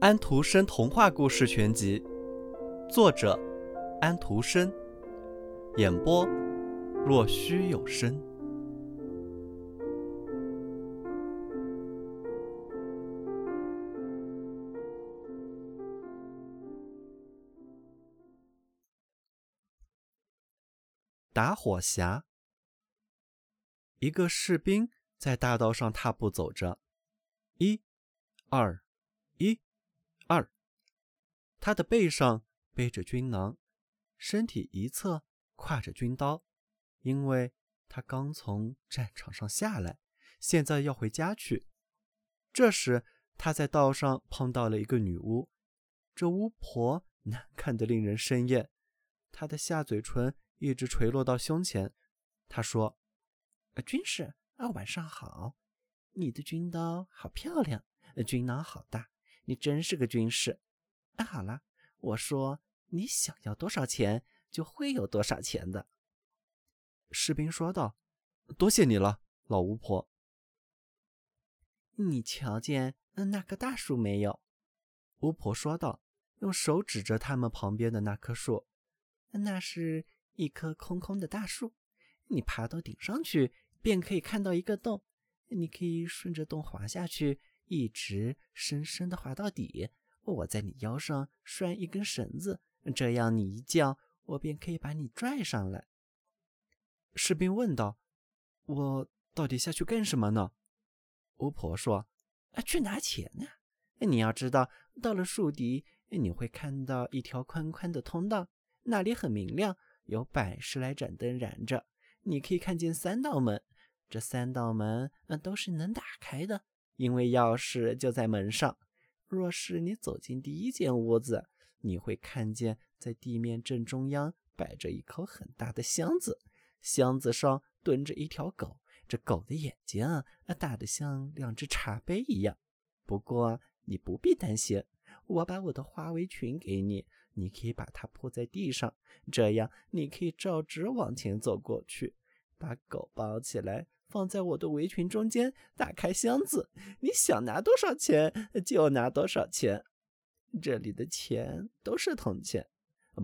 安徒生童话故事全集，作者安徒生，演播若虚有声。打火匣。一个士兵在大道上踏步走着，一、二、一、二。他的背上背着军囊，身体一侧挎着军刀，因为他刚从战场上下来，现在要回家去。这时，他在道上碰到了一个女巫，这巫婆难看的令人生厌，她的下嘴唇。一直垂落到胸前。他说：“军士啊，晚上好！你的军刀好漂亮，军囊好大，你真是个军士。啊，好了，我说你想要多少钱，就会有多少钱的。”士兵说道：“多谢你了，老巫婆。”你瞧见那棵大树没有？巫婆说道，用手指着他们旁边的那棵树。那是。一棵空空的大树，你爬到顶上去，便可以看到一个洞。你可以顺着洞滑下去，一直深深的滑到底。我在你腰上拴一根绳子，这样你一叫，我便可以把你拽上来。士兵问道：“我到底下去干什么呢？”巫婆说：“啊，去拿钱呢。你要知道，到了树底，你会看到一条宽宽的通道，那里很明亮。”有百十来盏灯燃着，你可以看见三道门，这三道门嗯都是能打开的，因为钥匙就在门上。若是你走进第一间屋子，你会看见在地面正中央摆着一口很大的箱子，箱子上蹲着一条狗，这狗的眼睛啊大得像两只茶杯一样。不过你不必担心，我把我的花围裙给你。你可以把它铺在地上，这样你可以照直往前走过去，把狗抱起来，放在我的围裙中间，打开箱子，你想拿多少钱就拿多少钱。这里的钱都是铜钱，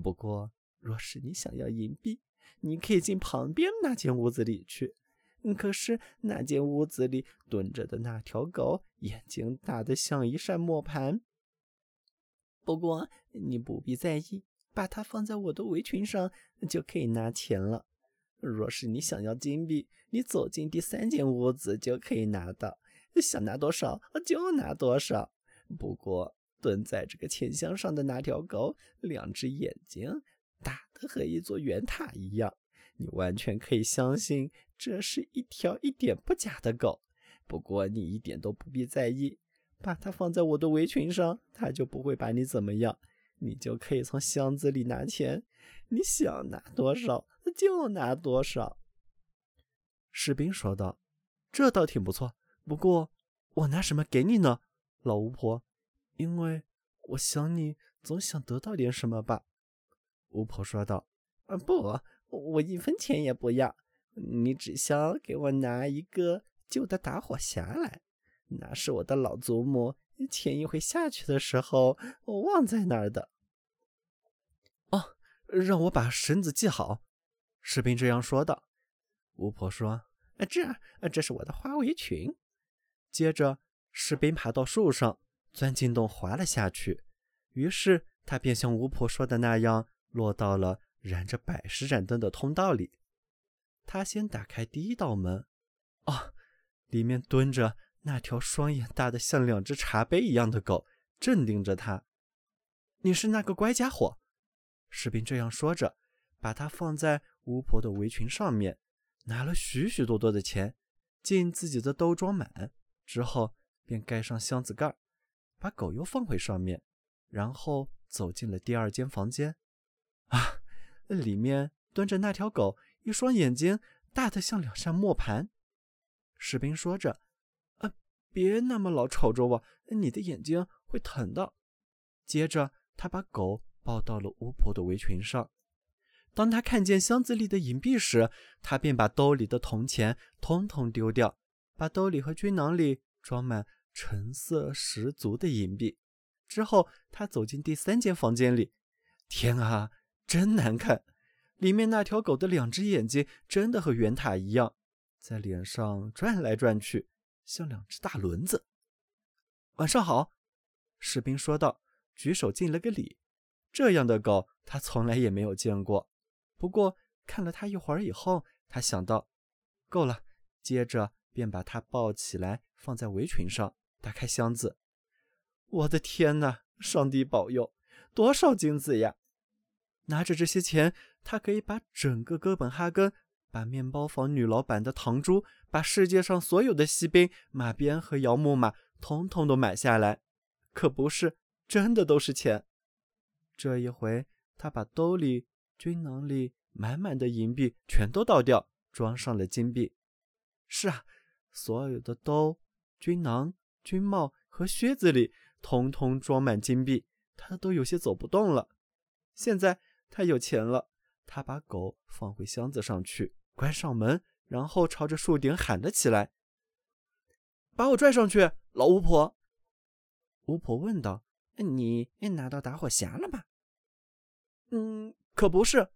不过若是你想要银币，你可以进旁边那间屋子里去。可是那间屋子里蹲着的那条狗，眼睛大得像一扇磨盘。不过你不必在意，把它放在我的围裙上就可以拿钱了。若是你想要金币，你走进第三间屋子就可以拿到，想拿多少就拿多少。不过蹲在这个钱箱上的那条狗，两只眼睛大得和一座圆塔一样，你完全可以相信这是一条一点不假的狗。不过你一点都不必在意。把它放在我的围裙上，它就不会把你怎么样。你就可以从箱子里拿钱，你想拿多少就拿多少。”士兵说道，“这倒挺不错。不过我拿什么给你呢，老巫婆？因为我想你总想得到点什么吧？”巫婆说道，“啊，不，我一分钱也不要。你只需给我拿一个旧的打火匣来。”那是我的老祖母前一回下去的时候我忘在那儿的。哦，让我把绳子系好。士兵这样说道。巫婆说：“啊这，啊这是我的花围裙。”接着，士兵爬到树上，钻进洞，滑了下去。于是，他便像巫婆说的那样，落到了燃着百十盏灯的通道里。他先打开第一道门。哦，里面蹲着。那条双眼大的像两只茶杯一样的狗正盯着他。你是那个乖家伙，士兵这样说着，把它放在巫婆的围裙上面，拿了许许多多的钱，进自己的兜装满之后，便盖上箱子盖，把狗又放回上面，然后走进了第二间房间。啊，里面蹲着那条狗，一双眼睛大的像两扇磨盘。士兵说着。啊别那么老瞅着我，你的眼睛会疼的。接着，他把狗抱到了巫婆的围裙上。当他看见箱子里的银币时，他便把兜里的铜钱统统丢掉，把兜里和军囊里装满成色十足的银币。之后，他走进第三间房间里。天啊，真难看！里面那条狗的两只眼睛真的和圆塔一样，在脸上转来转去，像两只大轮子。晚上好，士兵说道，举手敬了个礼。这样的狗他从来也没有见过。不过看了他一会儿以后，他想到，够了。接着便把它抱起来，放在围裙上，打开箱子。我的天哪！上帝保佑！多少金子呀！拿着这些钱，他可以把整个哥本哈根、把面包房女老板的糖珠、把世界上所有的锡兵、马鞭和摇木马，统统都买下来。可不是，真的都是钱。这一回，他把兜里、军囊里满满的银币全都倒掉，装上了金币。是啊，所有的兜、军囊、军帽和靴子里，通通装满金币，他都有些走不动了。现在他有钱了，他把狗放回箱子上去，关上门，然后朝着树顶喊了起来：“把我拽上去，老巫婆！”巫婆问道：“你拿到打火匣了吗？”“嗯，可不是。”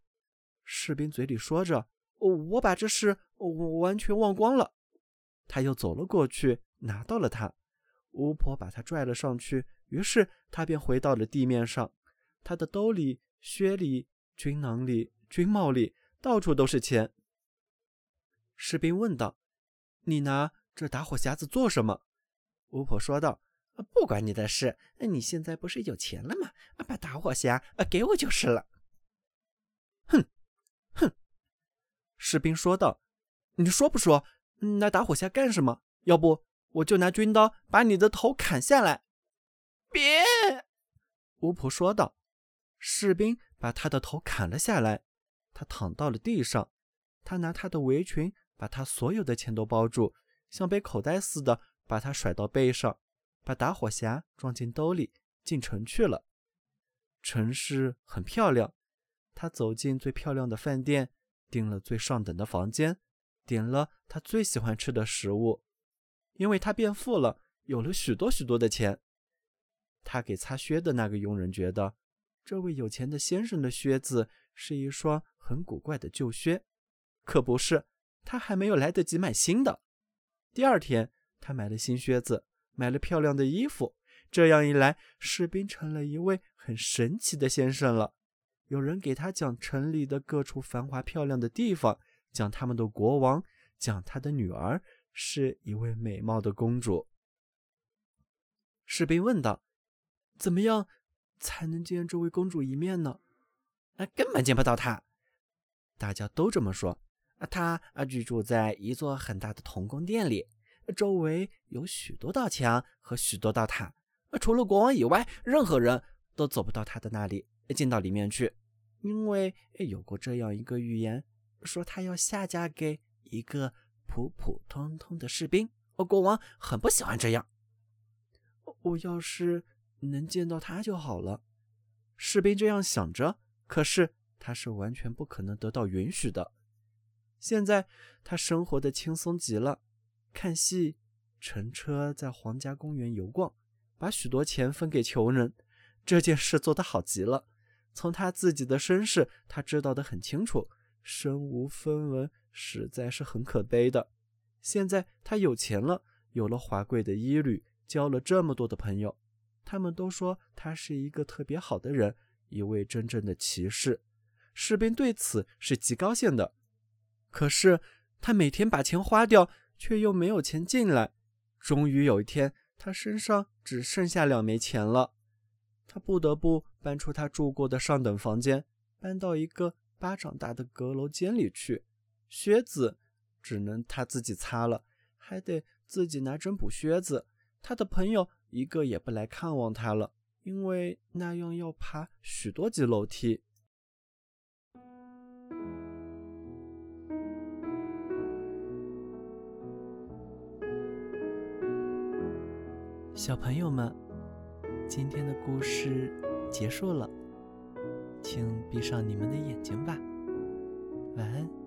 士兵嘴里说着。我把这事我完全忘光了。他又走了过去，拿到了它。巫婆把他拽了上去，于是他便回到了地面上。他的兜里、靴里、军囊里、军帽里，到处都是钱。士兵问道：“你拿这打火匣子做什么？”巫婆说道：“不关你的事。你现在不是有钱了吗？把打火匣给我就是了。”士兵说道：“你说不说？拿打火匣干什么？要不我就拿军刀把你的头砍下来。”别！巫婆说道。士兵把他的头砍了下来，他躺到了地上。他拿他的围裙把他所有的钱都包住，像背口袋似的把他甩到背上，把打火匣装进兜里，进城去了。城市很漂亮。他走进最漂亮的饭店。订了最上等的房间，点了他最喜欢吃的食物，因为他变富了，有了许多许多的钱。他给擦靴的那个佣人觉得，这位有钱的先生的靴子是一双很古怪的旧靴，可不是，他还没有来得及买新的。第二天，他买了新靴子，买了漂亮的衣服，这样一来，士兵成了一位很神奇的先生了。有人给他讲城里的各处繁华漂亮的地方，讲他们的国王，讲他的女儿是一位美貌的公主。士兵问道：“怎么样才能见这位公主一面呢？”“啊，根本见不到她。”大家都这么说。“啊，她啊居住在一座很大的铜宫殿里，周围有许多道墙和许多道塔。除了国王以外，任何人都走不到她的那里。”进到里面去，因为有过这样一个预言，说她要下嫁给一个普普通通的士兵。国王很不喜欢这样。我要是能见到他就好了。士兵这样想着，可是他是完全不可能得到允许的。现在他生活的轻松极了，看戏、乘车在皇家公园游逛，把许多钱分给穷人，这件事做得好极了。从他自己的身世，他知道的很清楚，身无分文实在是很可悲的。现在他有钱了，有了华贵的衣履，交了这么多的朋友，他们都说他是一个特别好的人，一位真正的骑士。士兵对此是极高兴的。可是他每天把钱花掉，却又没有钱进来。终于有一天，他身上只剩下两枚钱了。他不得不搬出他住过的上等房间，搬到一个巴掌大的阁楼间里去。靴子只能他自己擦了，还得自己拿针补靴子。他的朋友一个也不来看望他了，因为那样要爬许多级楼梯。小朋友们。今天的故事结束了，请闭上你们的眼睛吧，晚安。